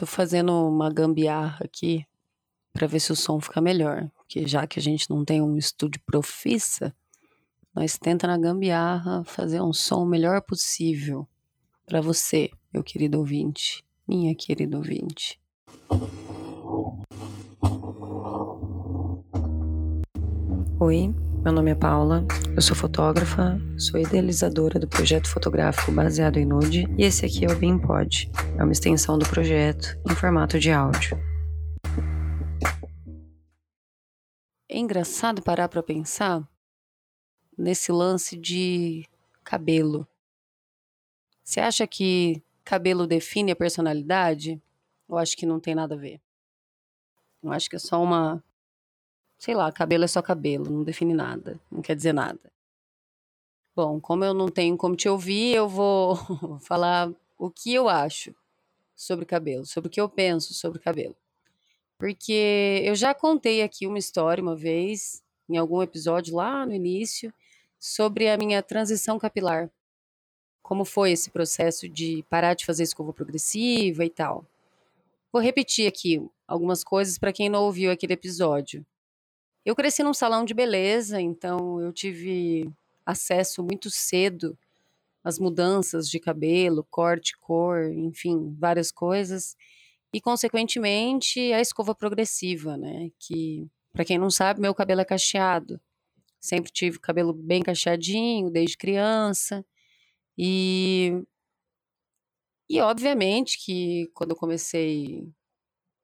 Tô fazendo uma gambiarra aqui para ver se o som fica melhor, porque já que a gente não tem um estúdio profissa, nós tenta na gambiarra fazer um som o melhor possível para você, meu querido ouvinte, minha querida ouvinte. Oi, meu nome é Paula, eu sou fotógrafa, sou idealizadora do projeto fotográfico baseado em nude e esse aqui é o BeamPod, é uma extensão do projeto em formato de áudio. É engraçado parar para pensar nesse lance de cabelo. Você acha que cabelo define a personalidade? Eu acho que não tem nada a ver. Eu acho que é só uma sei lá, cabelo é só cabelo, não define nada, não quer dizer nada. Bom, como eu não tenho como te ouvir, eu vou falar o que eu acho sobre cabelo, sobre o que eu penso sobre cabelo. Porque eu já contei aqui uma história uma vez, em algum episódio lá no início, sobre a minha transição capilar. Como foi esse processo de parar de fazer escova progressiva e tal. Vou repetir aqui algumas coisas para quem não ouviu aquele episódio. Eu cresci num salão de beleza, então eu tive acesso muito cedo às mudanças de cabelo, corte, cor, enfim, várias coisas. E, consequentemente, a escova progressiva, né? Que, para quem não sabe, meu cabelo é cacheado. Sempre tive cabelo bem cacheadinho, desde criança. E, e obviamente que quando eu comecei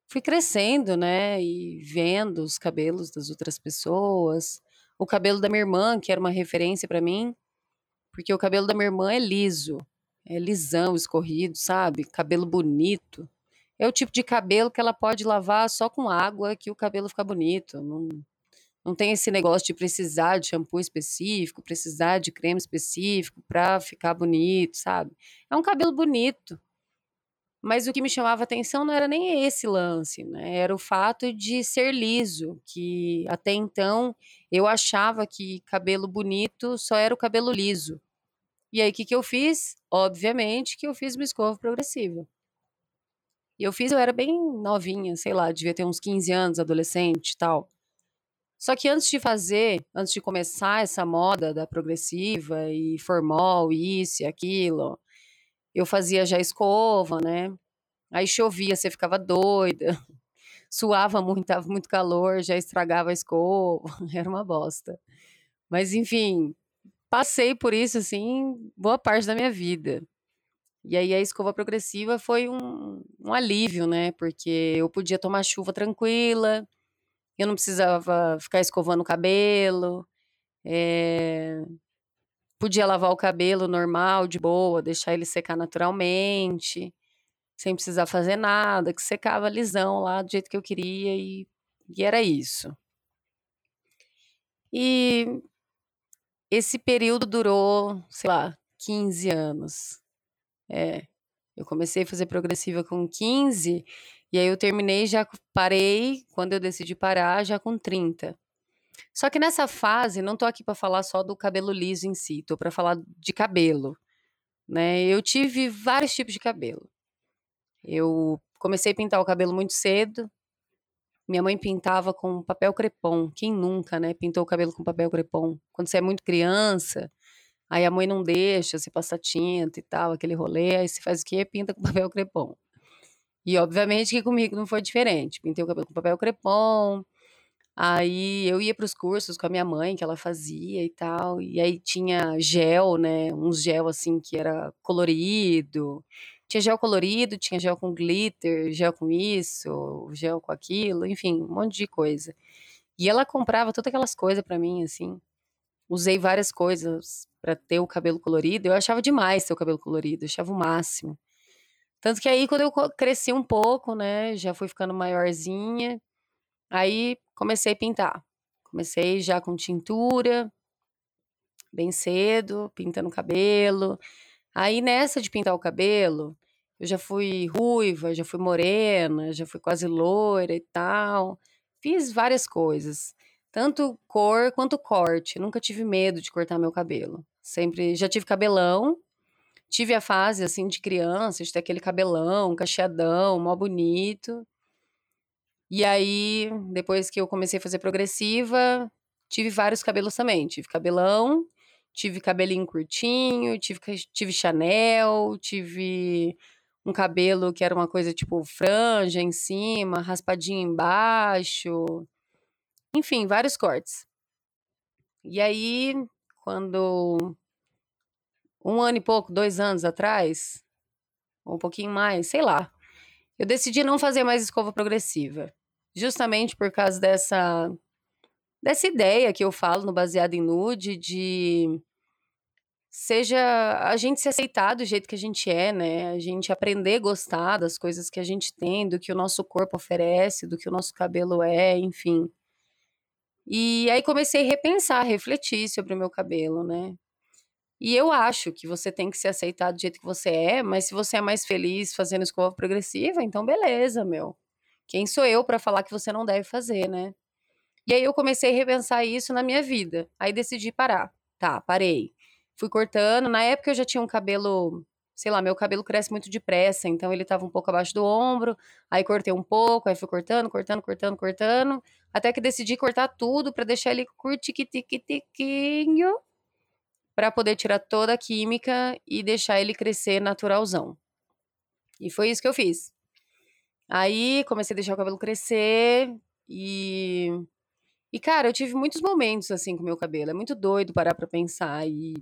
fui crescendo, né, e vendo os cabelos das outras pessoas. O cabelo da minha irmã, que era uma referência para mim, porque o cabelo da minha irmã é liso, é lisão, escorrido, sabe? Cabelo bonito. É o tipo de cabelo que ela pode lavar só com água que o cabelo fica bonito. Não, não tem esse negócio de precisar de shampoo específico, precisar de creme específico para ficar bonito, sabe? É um cabelo bonito. Mas o que me chamava atenção não era nem esse lance, né? Era o fato de ser liso, que até então eu achava que cabelo bonito só era o cabelo liso. E aí o que, que eu fiz? Obviamente que eu fiz uma escova progressiva. E eu fiz, eu era bem novinha, sei lá, devia ter uns 15 anos, adolescente e tal. Só que antes de fazer, antes de começar essa moda da progressiva e formal, isso e aquilo, eu fazia já escova, né? Aí chovia, você ficava doida. Suava muito, tava muito calor, já estragava a escova, era uma bosta. Mas enfim, passei por isso assim boa parte da minha vida. E aí a escova progressiva foi um, um alívio, né? Porque eu podia tomar chuva tranquila, eu não precisava ficar escovando o cabelo. É, Podia lavar o cabelo normal, de boa, deixar ele secar naturalmente, sem precisar fazer nada, que secava lisão lá do jeito que eu queria e, e era isso. E esse período durou, sei lá, 15 anos. É, eu comecei a fazer progressiva com 15 e aí eu terminei já parei quando eu decidi parar já com 30. Só que nessa fase, não tô aqui para falar só do cabelo liso em si, tô para falar de cabelo, né? Eu tive vários tipos de cabelo. Eu comecei a pintar o cabelo muito cedo. Minha mãe pintava com papel crepom. Quem nunca, né? Pintou o cabelo com papel crepom. Quando você é muito criança, aí a mãe não deixa, você passa tinta e tal, aquele rolê, aí você faz o quê? Pinta com papel crepom. E obviamente que comigo não foi diferente. Pintei o cabelo com papel crepom, Aí eu ia para os cursos com a minha mãe, que ela fazia e tal, e aí tinha gel, né, uns gel assim que era colorido. Tinha gel colorido, tinha gel com glitter, gel com isso, gel com aquilo, enfim, um monte de coisa. E ela comprava todas aquelas coisas para mim, assim. Usei várias coisas para ter o cabelo colorido. Eu achava demais ter o cabelo colorido, eu achava o máximo. Tanto que aí, quando eu cresci um pouco, né, já fui ficando maiorzinha, Aí comecei a pintar. Comecei já com tintura, bem cedo, pintando o cabelo. Aí nessa de pintar o cabelo, eu já fui ruiva, já fui morena, já fui quase loira e tal. Fiz várias coisas, tanto cor quanto corte. Nunca tive medo de cortar meu cabelo. Sempre já tive cabelão, tive a fase, assim, de criança, de ter aquele cabelão, cacheadão, mó bonito. E aí, depois que eu comecei a fazer progressiva, tive vários cabelos também. Tive cabelão, tive cabelinho curtinho, tive, tive Chanel, tive um cabelo que era uma coisa tipo franja em cima, raspadinho embaixo. Enfim, vários cortes. E aí, quando um ano e pouco, dois anos atrás, ou um pouquinho mais, sei lá, eu decidi não fazer mais escova progressiva. Justamente por causa dessa, dessa ideia que eu falo no Baseado em Nude de seja a gente se aceitar do jeito que a gente é, né? A gente aprender a gostar das coisas que a gente tem, do que o nosso corpo oferece, do que o nosso cabelo é, enfim. E aí comecei a repensar, refletir sobre o meu cabelo, né? E eu acho que você tem que se aceitar do jeito que você é, mas se você é mais feliz fazendo escova progressiva, então beleza, meu. Quem sou eu para falar que você não deve fazer, né? E aí eu comecei a repensar isso na minha vida. Aí decidi parar. Tá, parei. Fui cortando. Na época eu já tinha um cabelo, sei lá, meu cabelo cresce muito depressa, então ele tava um pouco abaixo do ombro. Aí cortei um pouco, aí fui cortando, cortando, cortando, cortando, até que decidi cortar tudo para deixar ele curtiquitiquitiquinho para poder tirar toda a química e deixar ele crescer naturalzão. E foi isso que eu fiz. Aí comecei a deixar o cabelo crescer e e cara, eu tive muitos momentos assim com o meu cabelo. É muito doido parar para pensar e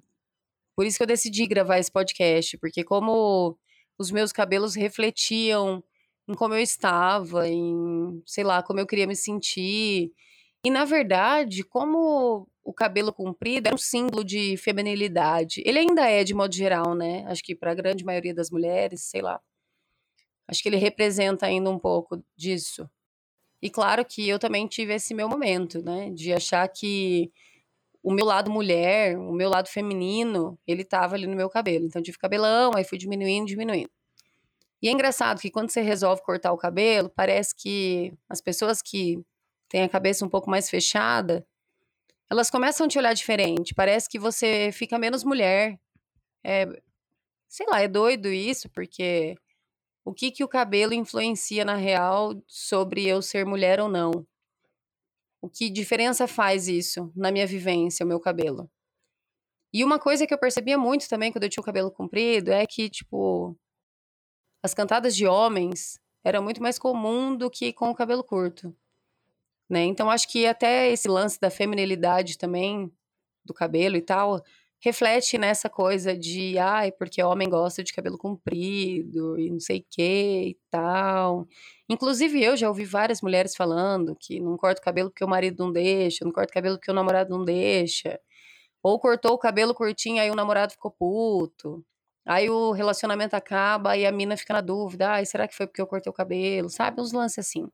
por isso que eu decidi gravar esse podcast, porque como os meus cabelos refletiam em como eu estava, em, sei lá, como eu queria me sentir. E na verdade, como o cabelo comprido é um símbolo de feminilidade. Ele ainda é, de modo geral, né? Acho que para a grande maioria das mulheres, sei lá. Acho que ele representa ainda um pouco disso. E claro que eu também tive esse meu momento, né? De achar que o meu lado mulher, o meu lado feminino, ele tava ali no meu cabelo. Então, tive cabelão, aí fui diminuindo, diminuindo. E é engraçado que quando você resolve cortar o cabelo, parece que as pessoas que têm a cabeça um pouco mais fechada, elas começam a te olhar diferente. Parece que você fica menos mulher. É, sei lá, é doido isso, porque o que que o cabelo influencia na real sobre eu ser mulher ou não? O que diferença faz isso na minha vivência, o meu cabelo? E uma coisa que eu percebia muito também quando eu tinha o cabelo comprido é que, tipo, as cantadas de homens eram muito mais comum do que com o cabelo curto né? Então acho que até esse lance da feminilidade também do cabelo e tal reflete nessa coisa de ai, porque homem gosta de cabelo comprido e não sei o que e tal. Inclusive eu já ouvi várias mulheres falando que não corta o cabelo porque o marido não deixa, não corta o cabelo porque o namorado não deixa. Ou cortou o cabelo curtinho, aí o namorado ficou puto. Aí o relacionamento acaba e a mina fica na dúvida: ai, será que foi porque eu cortei o cabelo? Sabe? Uns lances assim.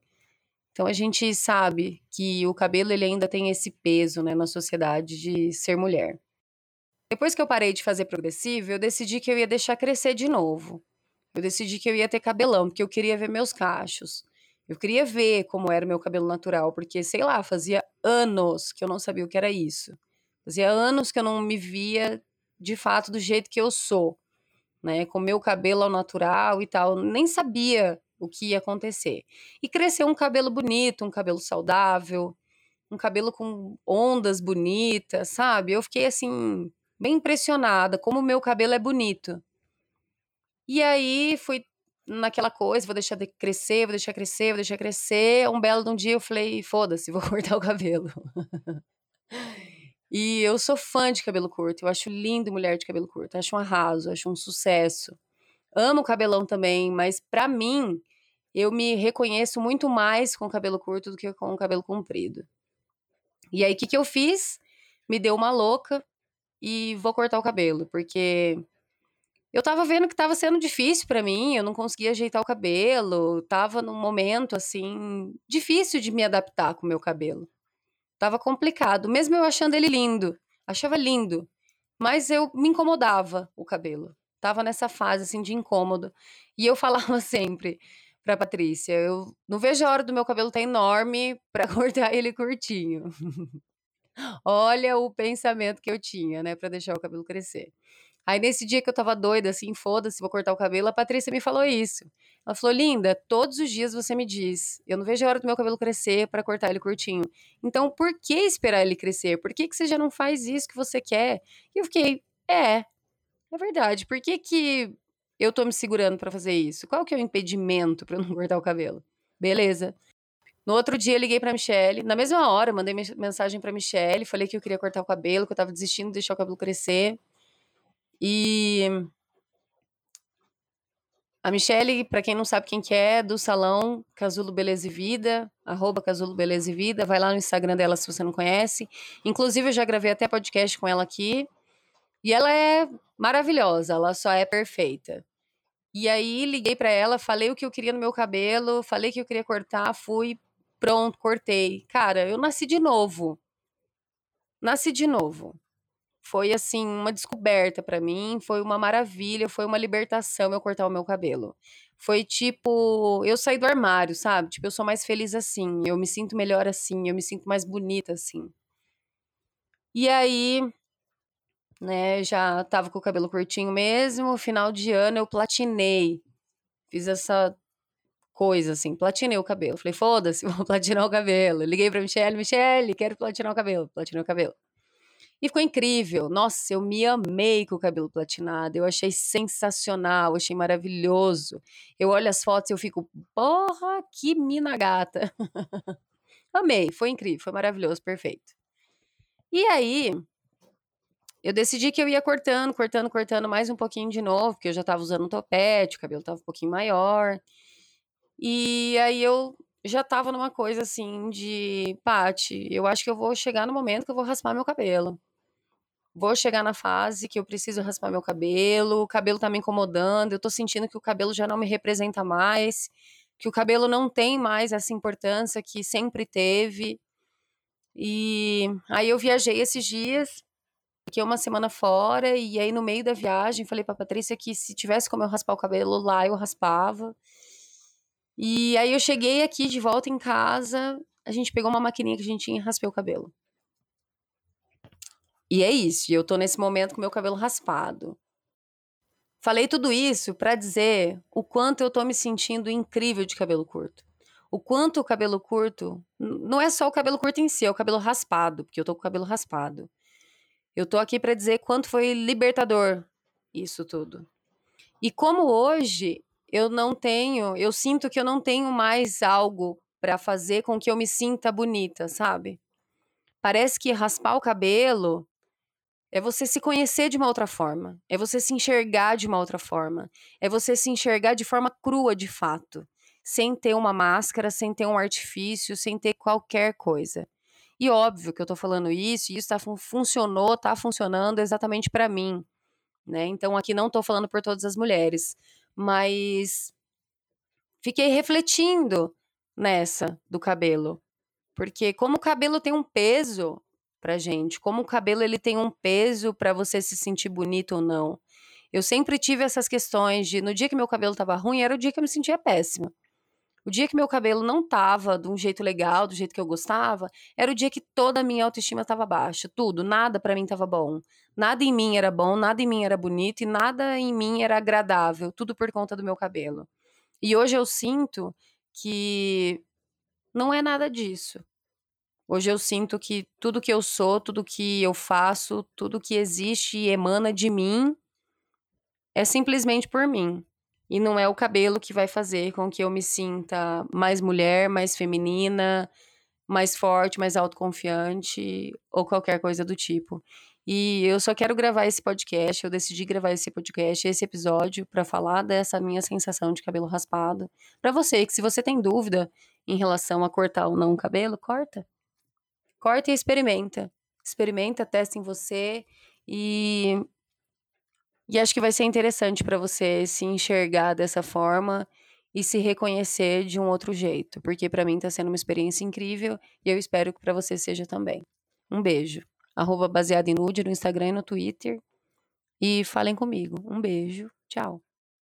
Então a gente sabe que o cabelo ele ainda tem esse peso né, na sociedade de ser mulher. Depois que eu parei de fazer progressivo, eu decidi que eu ia deixar crescer de novo. Eu decidi que eu ia ter cabelão, porque eu queria ver meus cachos. Eu queria ver como era o meu cabelo natural, porque, sei lá, fazia anos que eu não sabia o que era isso. Fazia anos que eu não me via de fato do jeito que eu sou, né? Com meu cabelo ao natural e tal. Nem sabia o que ia acontecer. E cresceu um cabelo bonito, um cabelo saudável, um cabelo com ondas bonitas, sabe? Eu fiquei assim, bem impressionada como o meu cabelo é bonito. E aí fui naquela coisa, vou deixar de crescer, vou deixar crescer, vou deixar crescer. Um belo de um dia eu falei, foda-se, vou cortar o cabelo. e eu sou fã de cabelo curto, eu acho lindo mulher de cabelo curto, acho um arraso, acho um sucesso. Amo cabelão também, mas para mim, eu me reconheço muito mais com cabelo curto do que com cabelo comprido. E aí, o que, que eu fiz? Me deu uma louca e vou cortar o cabelo, porque eu tava vendo que tava sendo difícil para mim, eu não conseguia ajeitar o cabelo, tava num momento assim difícil de me adaptar com o meu cabelo. Tava complicado, mesmo eu achando ele lindo, achava lindo, mas eu me incomodava o cabelo. Tava nessa fase assim de incômodo. E eu falava sempre: pra Patrícia. Eu não vejo a hora do meu cabelo tá enorme para cortar ele curtinho. Olha o pensamento que eu tinha, né, para deixar o cabelo crescer. Aí nesse dia que eu tava doida, assim, foda-se, vou cortar o cabelo, a Patrícia me falou isso. Ela falou: Linda, todos os dias você me diz, eu não vejo a hora do meu cabelo crescer para cortar ele curtinho. Então, por que esperar ele crescer? Por que, que você já não faz isso que você quer? E eu fiquei: É, é verdade. Por que, que eu tô me segurando para fazer isso? Qual que é o impedimento para eu não cortar o cabelo? Beleza. No outro dia, liguei pra Michelle. Na mesma hora, mandei mensagem pra Michelle. Falei que eu queria cortar o cabelo, que eu tava desistindo de deixar o cabelo crescer. E a Michelle, para quem não sabe quem que é, do salão Casulo Beleza e Vida, arroba Casulo Beleza e Vida, vai lá no Instagram dela se você não conhece. Inclusive, eu já gravei até podcast com ela aqui. E ela é maravilhosa, ela só é perfeita. E aí, liguei para ela, falei o que eu queria no meu cabelo, falei que eu queria cortar, fui, pronto, cortei. Cara, eu nasci de novo. Nasci de novo foi assim uma descoberta para mim, foi uma maravilha, foi uma libertação eu cortar o meu cabelo. Foi tipo, eu saí do armário, sabe? Tipo, eu sou mais feliz assim, eu me sinto melhor assim, eu me sinto mais bonita assim. E aí, né, já tava com o cabelo curtinho mesmo, final de ano eu platinei. Fiz essa coisa assim, platinei o cabelo. Falei, foda-se, vou platinar o cabelo. Liguei pra Michelle, Michelle, quero platinar o cabelo. Platinei o cabelo. E ficou incrível. Nossa, eu me amei com o cabelo platinado. Eu achei sensacional, achei maravilhoso. Eu olho as fotos e eu fico, porra, que mina gata. Amei, foi incrível, foi maravilhoso, perfeito. E aí, eu decidi que eu ia cortando, cortando, cortando mais um pouquinho de novo, porque eu já tava usando um topete, o cabelo tava um pouquinho maior. E aí eu já tava numa coisa assim de, Pati, eu acho que eu vou chegar no momento que eu vou raspar meu cabelo vou chegar na fase que eu preciso raspar meu cabelo, o cabelo tá me incomodando, eu tô sentindo que o cabelo já não me representa mais, que o cabelo não tem mais essa importância que sempre teve. E aí eu viajei esses dias, fiquei uma semana fora, e aí no meio da viagem falei pra Patrícia que se tivesse como eu raspar o cabelo lá, eu raspava. E aí eu cheguei aqui de volta em casa, a gente pegou uma maquininha que a gente tinha e raspei o cabelo. E é isso, eu tô nesse momento com meu cabelo raspado. Falei tudo isso para dizer o quanto eu tô me sentindo incrível de cabelo curto. O quanto o cabelo curto, não é só o cabelo curto em si, é o cabelo raspado, porque eu tô com o cabelo raspado. Eu tô aqui para dizer quanto foi libertador isso tudo. E como hoje eu não tenho, eu sinto que eu não tenho mais algo para fazer com que eu me sinta bonita, sabe? Parece que raspar o cabelo é você se conhecer de uma outra forma. É você se enxergar de uma outra forma. É você se enxergar de forma crua, de fato. Sem ter uma máscara, sem ter um artifício, sem ter qualquer coisa. E óbvio que eu tô falando isso, e isso tá, funcionou, tá funcionando exatamente para mim. Né? Então aqui não tô falando por todas as mulheres. Mas fiquei refletindo nessa do cabelo. Porque como o cabelo tem um peso, pra gente, como o cabelo ele tem um peso para você se sentir bonito ou não. Eu sempre tive essas questões de no dia que meu cabelo tava ruim, era o dia que eu me sentia péssima. O dia que meu cabelo não tava de um jeito legal, do jeito que eu gostava, era o dia que toda a minha autoestima tava baixa, tudo, nada para mim tava bom. Nada em mim era bom, nada em mim era bonito e nada em mim era agradável, tudo por conta do meu cabelo. E hoje eu sinto que não é nada disso. Hoje eu sinto que tudo que eu sou, tudo que eu faço, tudo que existe e emana de mim é simplesmente por mim. E não é o cabelo que vai fazer com que eu me sinta mais mulher, mais feminina, mais forte, mais autoconfiante ou qualquer coisa do tipo. E eu só quero gravar esse podcast, eu decidi gravar esse podcast, esse episódio para falar dessa minha sensação de cabelo raspado. Para você que se você tem dúvida em relação a cortar ou não o cabelo, corta. Corta e experimenta. Experimenta, testa em você e e acho que vai ser interessante para você se enxergar dessa forma e se reconhecer de um outro jeito, porque para mim tá sendo uma experiência incrível e eu espero que para você seja também. Um beijo. Arroba baseado em nude no Instagram e no Twitter. E falem comigo. Um beijo. Tchau.